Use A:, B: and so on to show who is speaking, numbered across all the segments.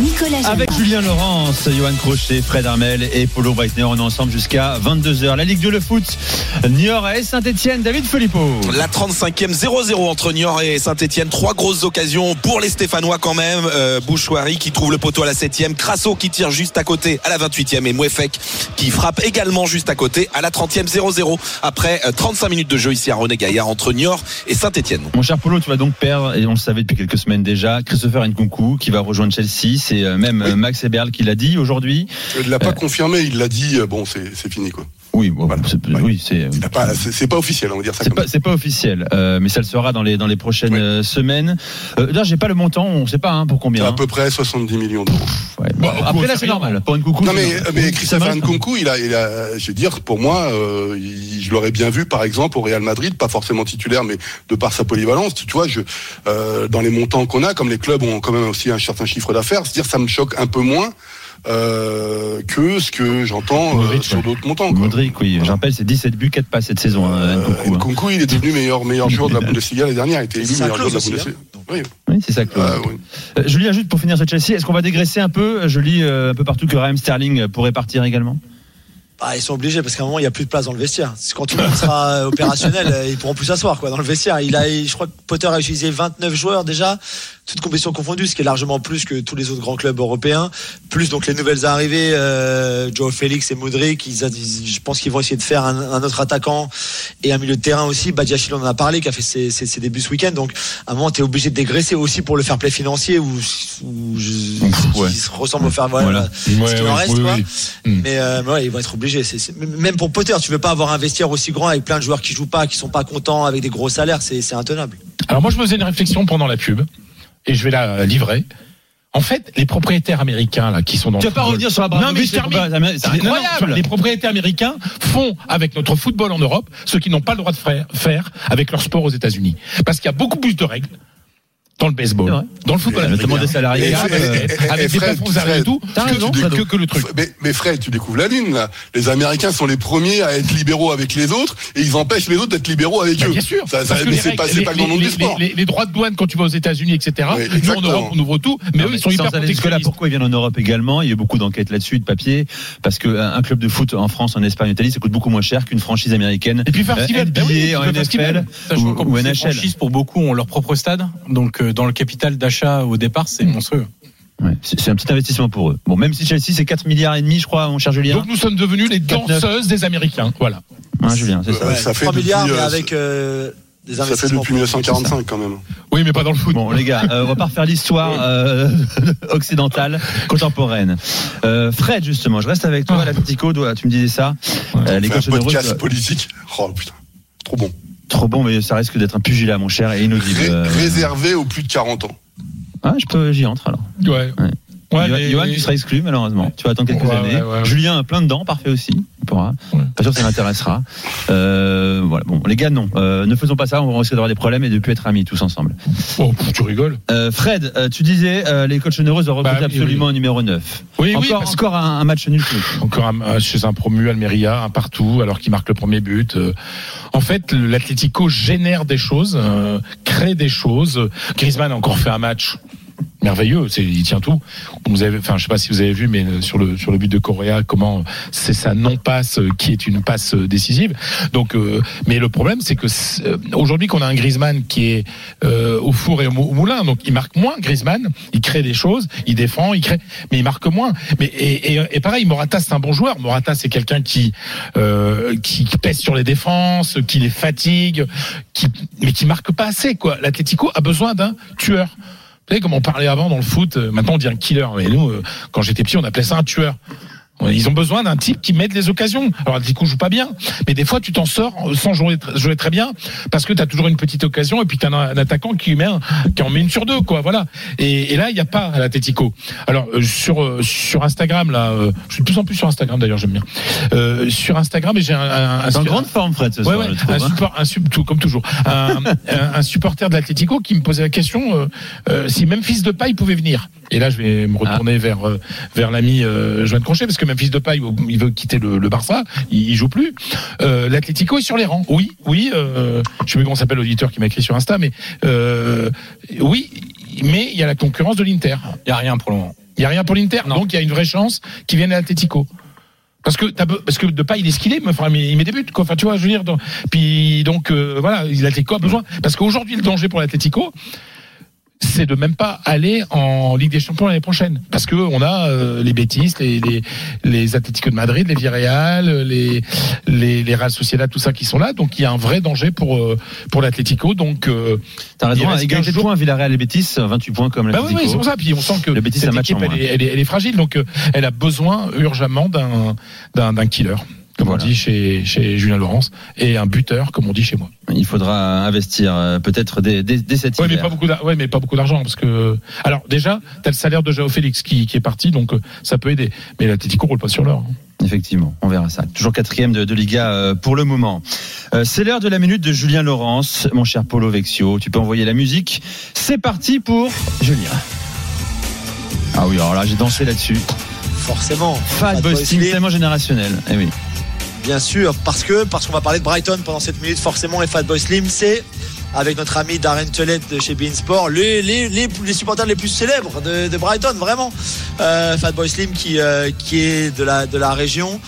A: Nicolas.
B: Avec Julien Laurence, Johan Crochet, Fred Armel et Paulo Breitner, on est ensemble jusqu'à 22h. La Ligue 2, le foot, Niort et Saint-Etienne, David Filippo.
C: La 35e 0-0 entre Niort et Saint-Etienne. Trois grosses occasions pour les Stéphanois quand même. Euh, Bouchouari qui trouve le poteau à la 7e. Crasso qui tire juste à côté à la 28e. Et Mouefek qui frappe également juste à côté à la 30e 0-0. Après euh, 35 minutes de jeu ici à René Gaillard entre Niort et Saint-Etienne.
B: Mon cher Paulo, tu vas donc perdre, et on le savait depuis quelques semaines déjà, Christopher Nkunku qui va rejoindre Chelsea. C'est euh, même euh, Max Eberl qui l'a dit aujourd'hui.
D: Il l'a pas confirmé, il l'a dit, euh, bon, c'est c'est fini, quoi.
B: Oui, bon,
D: Voilà.
B: c'est- oui, c'est.
D: Pas- C'est c'est pas officiel, on va dire ça
B: C'est pas, c'est pas officiel, euh, mais ça le sera dans les dans les prochaines
D: Oui.
B: euh, semaines. Euh, D'ailleurs, j'ai pas le montant, on sait pas hein, pour combien.
D: C'est à
B: hein.
D: peu près 70 millions d'euros.
B: Ouais. Bon, après là, c'est normal. Pour Nkunku.
D: Non mais,
B: c'est-
D: mais
B: c'est
D: Christopher
B: mal.
D: Nkunku, il a, il a, je veux dire, pour moi, euh, il- je l'aurais bien vu, par exemple, au Real Madrid, pas forcément titulaire, mais de par sa polyvalence. Tu vois, je, euh, dans les montants qu'on a, comme les clubs ont quand même aussi un certain chiffre d'affaires, c'est-à-dire ça me choque un peu moins euh, que ce que j'entends euh, sur
E: ouais.
D: d'autres montants. Quoi.
B: Modric, oui. Je rappelle, c'est 17 buts, 4 passes cette saison. hein,
D: Euh,
B: Nkunku, hein.
D: Nkunku, il est devenu meilleur, meilleur joueur de la Bundesliga l'année dernière. Il a été élu meilleur joueur de la Bundesliga. Oui.
B: Oui, c'est ça. Claude.
D: Ah, oui.
B: Euh, Julien, juste pour finir sur Chelsea, est-ce qu'on va dégraisser un peu? Je lis euh, un peu partout que Raheem Sterling pourrait partir également?
F: Bah, ils sont obligés parce qu'à un moment il n'y a plus de place dans le vestiaire. Quand tout le monde sera euh, opérationnel, euh, ils pourront plus s'asseoir quoi dans le vestiaire. Il a, je crois que Potter a utilisé 29 joueurs déjà, toutes compétitions confondues, ce qui est largement plus que tous les autres grands clubs européens. Plus donc les nouvelles arrivées, euh, Joe Félix et Modric. Ils- je pense qu'ils vont essayer de faire un, un autre attaquant et un milieu de terrain aussi. Badiachil on en a parlé, qui a fait ses, ses- ses débuts ce week-end. Donc à un moment t'es obligé de dégraisser aussi pour le fair play financier
B: Ouais.
F: qui se ressemble au fair voilà,
B: Voilà.
F: ce qu'il
E: Ouais,
F: en
E: ouais,
F: reste
E: oui,
F: quoi.
E: oui.
F: Mais, euh, mais ouais, ils vont être obligés. Même pour Potter, tu veux pas avoir un vestiaire aussi grand avec plein de joueurs qui jouent pas, qui sont pas contents, avec des gros salaires, c'est intenable.
E: Alors moi, je me faisais une réflexion pendant la pub et je vais la euh, livrer. En fait, les propriétaires américains là qui sont dans
B: Tu vas pas revenir sur
E: Non, mais je
B: c'est
E: termine.
B: incroyable.
E: les propriétaires américains font avec notre football en Europe ce qu'ils n'ont pas le droit de faire, faire avec leur sport aux États-Unis. Parce qu'il y a beaucoup plus de règles dans le baseball, dans le football
B: Notamment des salariés. Euh,
E: avec
D: et
E: des arrêtés et tout,
B: T'as
E: que, que- le truc.
D: Mais, mais Fred, tu découvres la lune là. Les Américains sont les premiers à être libéraux avec les autres et ils empêchent les autres d'être libéraux avec
E: Bah,
D: eux.
E: bien sûr.
D: Mais
E: les
D: c'est pas, le nom du sport.
E: les- les droits de douane quand tu vas aux États-Unis, etc.
D: Oui,
E: Nous en. Europe, on ouvre tout, mais
B: Non,
E: eux, ils sont hyper protectionnistes.
B: pourquoi ils viennent en Europe également? Il y a eu beaucoup d'enquêtes là-dessus, de papier, parce que euh, un club de foot en France, en Espagne, en Italie, ça coûte beaucoup moins cher qu'une franchise américaine.
E: Et puis faire
B: Euh, NBA,
E: bah oui,
B: en. NFL ou, NHL.
G: franchises, pour beaucoup, ont leur propre stade. Donc, dans le capital d'achat au départ, c'est monstrueux.
B: Ouais, c'est un petit investissement pour eux. Bon, même si Chelsea c'est 4 milliards et demi, je crois, mon cher Julien.
E: Donc nous sommes devenus les
B: 4-9.
E: danseuses des Américains. Voilà.
B: Hein, Julien, c'est ça.
D: Ouais, ça fait
F: 3
D: depuis,
F: milliards, mais
D: euh,
F: avec euh, des
D: Ça fait depuis 1945 quand même.
E: Oui, mais pas dans le foot.
B: Bon, les gars, euh, on va pas refaire l'histoire euh, occidentale, contemporaine. Euh, Fred, justement, je reste avec toi. L'Atlético, doit- tu me disais ça. Euh, les coachs généreux,
D: podcast politique. Oh putain, trop bon.
B: Trop bon, mais ça risque d'être un pugilat, mon cher, et inaudible.
D: Ré-
B: Euh,
D: Réservé aux plus de 40 ans.
B: ah, je peux, j'y entre alors.
E: Ouais.
B: Ouais.
E: Ouais,
B: Johan,
E: mais-
B: Johan, tu seras exclu malheureusement. Tu vas attendre quelques
E: Ouais,
B: années.
E: ouais, ouais.
B: Julien, plein dedans, parfait aussi. Il pourra.
E: Ouais.
B: Pas sûr que ça l'intéressera. Euh, voilà. Bon, les gars, non. Euh, ne faisons pas ça. On va risquer d'avoir des problèmes et de plus être amis tous ensemble.
E: Oh, tu rigoles.
B: Euh, Fred, tu disais les coachs généreux doivent recruter
E: Bah oui,
B: absolument un numéro 9.
E: Oui, oui,
B: encore,
E: parce que-
B: encore un, un match nul.
E: Encore un- un- chez un promu Almeria, un partout, alors qu'il marque le premier but. En fait, l'Atlético génère des choses, crée des choses. Griezmann a encore fait un match merveilleux, il tient tout. Vous avez, enfin, je sais pas si vous avez vu, mais euh, sur le sur le but de Correa, comment c'est sa non passe qui est une passe euh, décisive. Donc, euh, mais le problème, c'est que euh, aujourd'hui qu'on a un Griezmann qui est euh, au four et au mou- au moulin, donc il marque moins. Griezmann, il crée des choses, il défend, il crée, mais il marque moins. Mais et, et, et pareil, Morata c'est un bon joueur. Morata c'est quelqu'un qui, euh, qui pèse sur les défenses, qui les fatigue, qui mais qui marque pas assez quoi. L'Atlético a besoin d'un tueur. Vous savez, comme on parlait avant dans le foot, euh, maintenant on dit un killer. Mais nous, euh, quand j'étais petit, on appelait ça un tueur. Ils ont besoin d'un type qui mette les occasions. Alors, du coup, joue pas bien. Mais des fois, tu t'en sors sans jouer, tr- jouer très bien parce que tu as toujours une petite occasion et puis tu as un, attaquant qui, met un- qui en met une sur deux, quoi. Voilà. Et, et là, il n'y a pas à l'Atletico. Alors, euh, sur, euh, sur Instagram, là, euh, je suis de plus en plus sur Instagram d'ailleurs, j'aime bien. Euh, sur Instagram, et j'ai un, un, un-
B: grande forme, Fred, ce soir,
E: ouais,
B: je trouve,
E: un,
B: hein.
E: support, un sup- tout, comme toujours. Un, supporter de l'Atlético qui me posait la question euh, euh, si Memphis de paille pouvait venir. Et là, je vais me retourner vers euh, vers l'ami Joanne Crochet parce que Memphis Depay, il veut quitter le, le Barça, il, il joue plus. Euh, L'Atlético est sur les rangs. Oui, oui. Euh, je sais plus comment s'appelle l'auditeur qui m'a écrit sur Insta, mais euh, oui, mais il y a la concurrence de l'Inter.
G: Il y a rien pour le moment.
E: Il y a rien pour l'Inter, donc il y a une vraie chance qu'il vienne à l'Atlético. Parce que parce que Depay il est ce qu'il est, mais enfin il met des buts quoi. Enfin tu vois, je veux dire. donc- puis donc euh, voilà, l'Atlético a besoin parce qu'aujourd'hui le danger pour l'Atlético, c'est de même pas aller en Ligue des Champions l'année prochaine parce que on a euh, les Betis, les les les Atlético de Madrid, les Villarreal, les les les Real Sociedad, tout ça qui sont là. Donc il y a un vrai danger pour euh, pour l'Atlético. Donc euh,
B: T'as raison, à égalité
E: 15
B: de points, Villarreal et Betis, 28 points comme
E: bah oui,
B: l'Atlético.
E: oui, c'est pour ça. Puis on sent que
B: Le Betis,
E: cette équipe, elle est, elle, est, elle est fragile, donc euh, elle a besoin urgemment d'un d'un d'un killer, comme
B: Voilà.
E: on dit chez chez Julien Laurence, et un buteur, comme on dit chez moi.
B: Il faudra investir euh, peut-être dès, dès, dès cet
E: Ouais, mais
B: hiver.
E: pas beaucoup, d'ar- ouais, mais pas beaucoup d'argent, parce que alors déjà, t'as le salaire de Jao Félix qui, qui est parti, donc euh, ça peut aider. Mais l'Atlético roule pas sur l'or. hein.
B: Effectivement, on verra ça. Toujours quatrième de, de Liga euh, pour le moment. Euh, c'est l'heure de la minute de Julien Laurence, mon cher Polo Vexio. Tu peux envoyer la musique. C'est parti pour Julien. Ah oui, alors là, j'ai dansé là-dessus.
F: Forcément.
B: Fat
F: Fatboy
B: Boy tellement générationnel. Eh oui.
F: Bien sûr, parce que parce qu'on va parler de Brighton pendant cette minute, forcément, et Fatboy Slim, c'est avec notre ami Darren Telet de chez Bein Sport, les, les, les, les supporters les plus célèbres de, de Brighton, vraiment. Euh, Fatboy Slim qui, euh, qui est de la, de la région.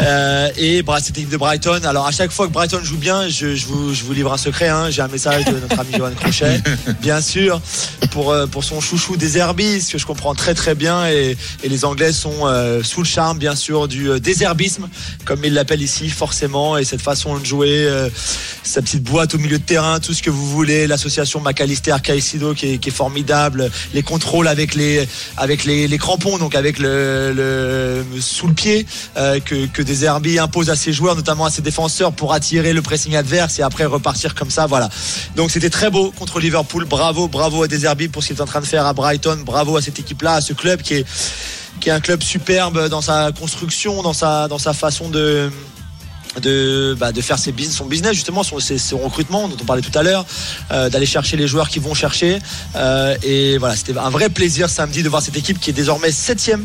F: Euh, et bah, cette équipe de Brighton. Alors à chaque fois que Brighton joue bien, je, je, vous, je vous livre un secret. Hein, J'ai un message de notre ami Johan Crochet, bien sûr, pour euh, pour son chouchou des Herbis, que je comprends très très bien. Et, et les Anglais sont euh, sous le charme, bien sûr, du euh, désherbisme, comme ils l'appellent ici, forcément. Et cette façon de jouer, euh, sa petite boîte au milieu de terrain, tout ce que vous voulez, l'association McAllister Caicedo qui est, qui est formidable, les contrôles avec les avec les, les crampons, donc avec le, le sous le pied euh, que, que des imposent à ses joueurs, notamment à ses défenseurs, pour attirer le pressing adverse et après repartir comme ça. Voilà. Donc c'était très beau contre Liverpool. Bravo, bravo à des Herbis pour ce qu'il est en train de faire à Brighton. Bravo à cette équipe-là, à ce club qui est un club superbe dans sa construction, dans sa façon de bah, faire son business justement son recrutement dont on parlait tout à l'heure euh, d'aller chercher les joueurs qui vont chercher euh, et voilà c'était un vrai plaisir samedi de voir cette équipe qui est désormais septième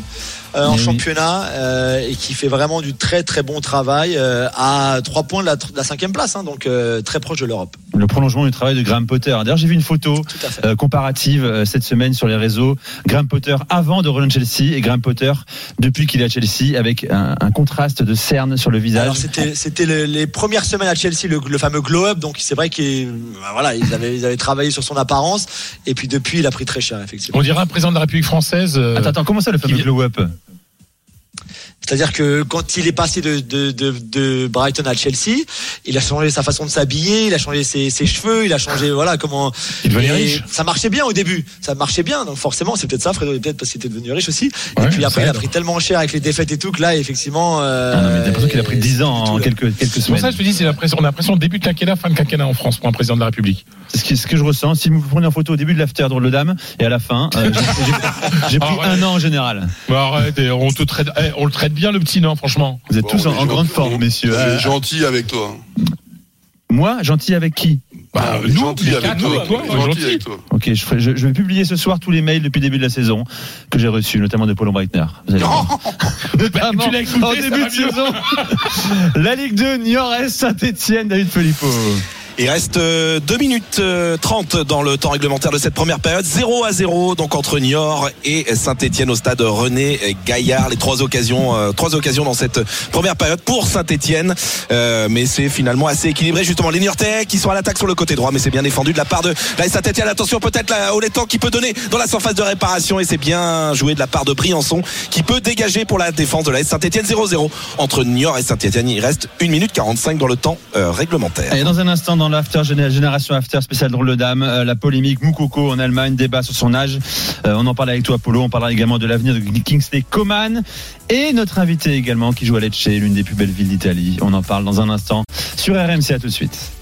F: euh, en
B: oui.
F: championnat euh, et qui fait vraiment du très très bon travail euh, à trois points de la, de la cinquième place hein, donc euh, très proche de l'Europe
B: Le prolongement du travail de Graham Potter. D'ailleurs, j'ai vu une photo euh, comparative euh, cette semaine sur les réseaux. Graham Potter avant de rejoindre Chelsea et Graham Potter depuis qu'il est à Chelsea avec un, un contraste de cerne sur le visage.
F: Alors c'était c'était le- les premières semaines à Chelsea le, le fameux glow up donc c'est vrai qu'ils bah, voilà ils avaient ils avaient travaillé sur son apparence et puis depuis il a pris très cher effectivement
E: On dirait un président de la République française. euh,
B: Attends, attends, comment ça le fameux glow-up
F: C'est-à-dire que quand il est passé de, de, de, de Brighton à Chelsea, il a changé sa façon de s'habiller, il a changé ses, ses cheveux, il a changé voilà comment.
E: Il devenait riche.
F: Ça marchait bien au début, ça marchait bien, donc forcément c'est peut-être ça, Fredo, et peut-être parce qu'il était devenu riche aussi.
E: Ouais,
F: et puis après il a pris tellement cher avec les défaites et tout que là effectivement. Euh,
B: Ah non, mais t'as l'impression qu'il a pris 10 ans en quelques, quelques
E: C'est pour
B: semaines.
E: ça que je te dis, c'est l'impression, on a l'impression début de quinquennat, fin de quinquennat en France pour un président de la République.
B: C'est ce que, ce que je ressens. Si vous prenez en photo au début de l'after de Dame et à la fin, euh, j'ai- j'ai- j'ai pris
E: Ah ouais.
B: un an en général.
E: Bah, arrête, on, te traite, eh, on le traite bien le petit, non, franchement.
B: Vous êtes
D: Bon,
B: tous en, grande forme, messieurs. Euh,
D: gentil avec toi.
B: moi, gentil avec qui?
E: Bah,
D: est
E: nous,
D: gentil avec
E: quatre,
D: toi. gentil avec toi.
B: Ok, je, ferai- je, je vais publier ce soir tous les mails depuis le début de la saison que j'ai reçus, notamment de Paul Breitner. Vous allez voir. Notamment
E: tu l'as écouté,
B: en
E: ça
B: début de saison. la Ligue 2, Niort, Saint-Etienne, David Filippo.
C: Il reste euh, 2 minutes euh, 30 dans le temps réglementaire de cette première période. 0 à 0 donc entre Niort et Saint-Etienne au stade René Gaillard. Les trois occasions, euh, trois occasions dans cette première période pour Saint-Etienne. mais c'est finalement assez équilibré. Justement, les Niortais qui sont à l'attaque sur le côté droit, mais c'est bien défendu de la part de la Saint-Etienne. Attention peut-être la Oletan qui peut donner dans la surface de réparation et c'est bien joué de la part de Briançon qui peut dégager pour la défense de la Saint-Etienne 0-0 entre Niort et Saint-Etienne. Il reste 1 minute 45 dans le temps euh, réglementaire.
B: Et dans un instant, Géné- génération after spécial drôle de dame, euh, la polémique Moukoko en Allemagne, débat sur son âge. Euh, on en parle avec toi, Apollo. On parlera également de l'avenir de Kingsley Coman et notre invité également qui joue à Lecce, l'une des plus belles villes d'Italie. On en parle dans un instant sur RMC. À tout de suite.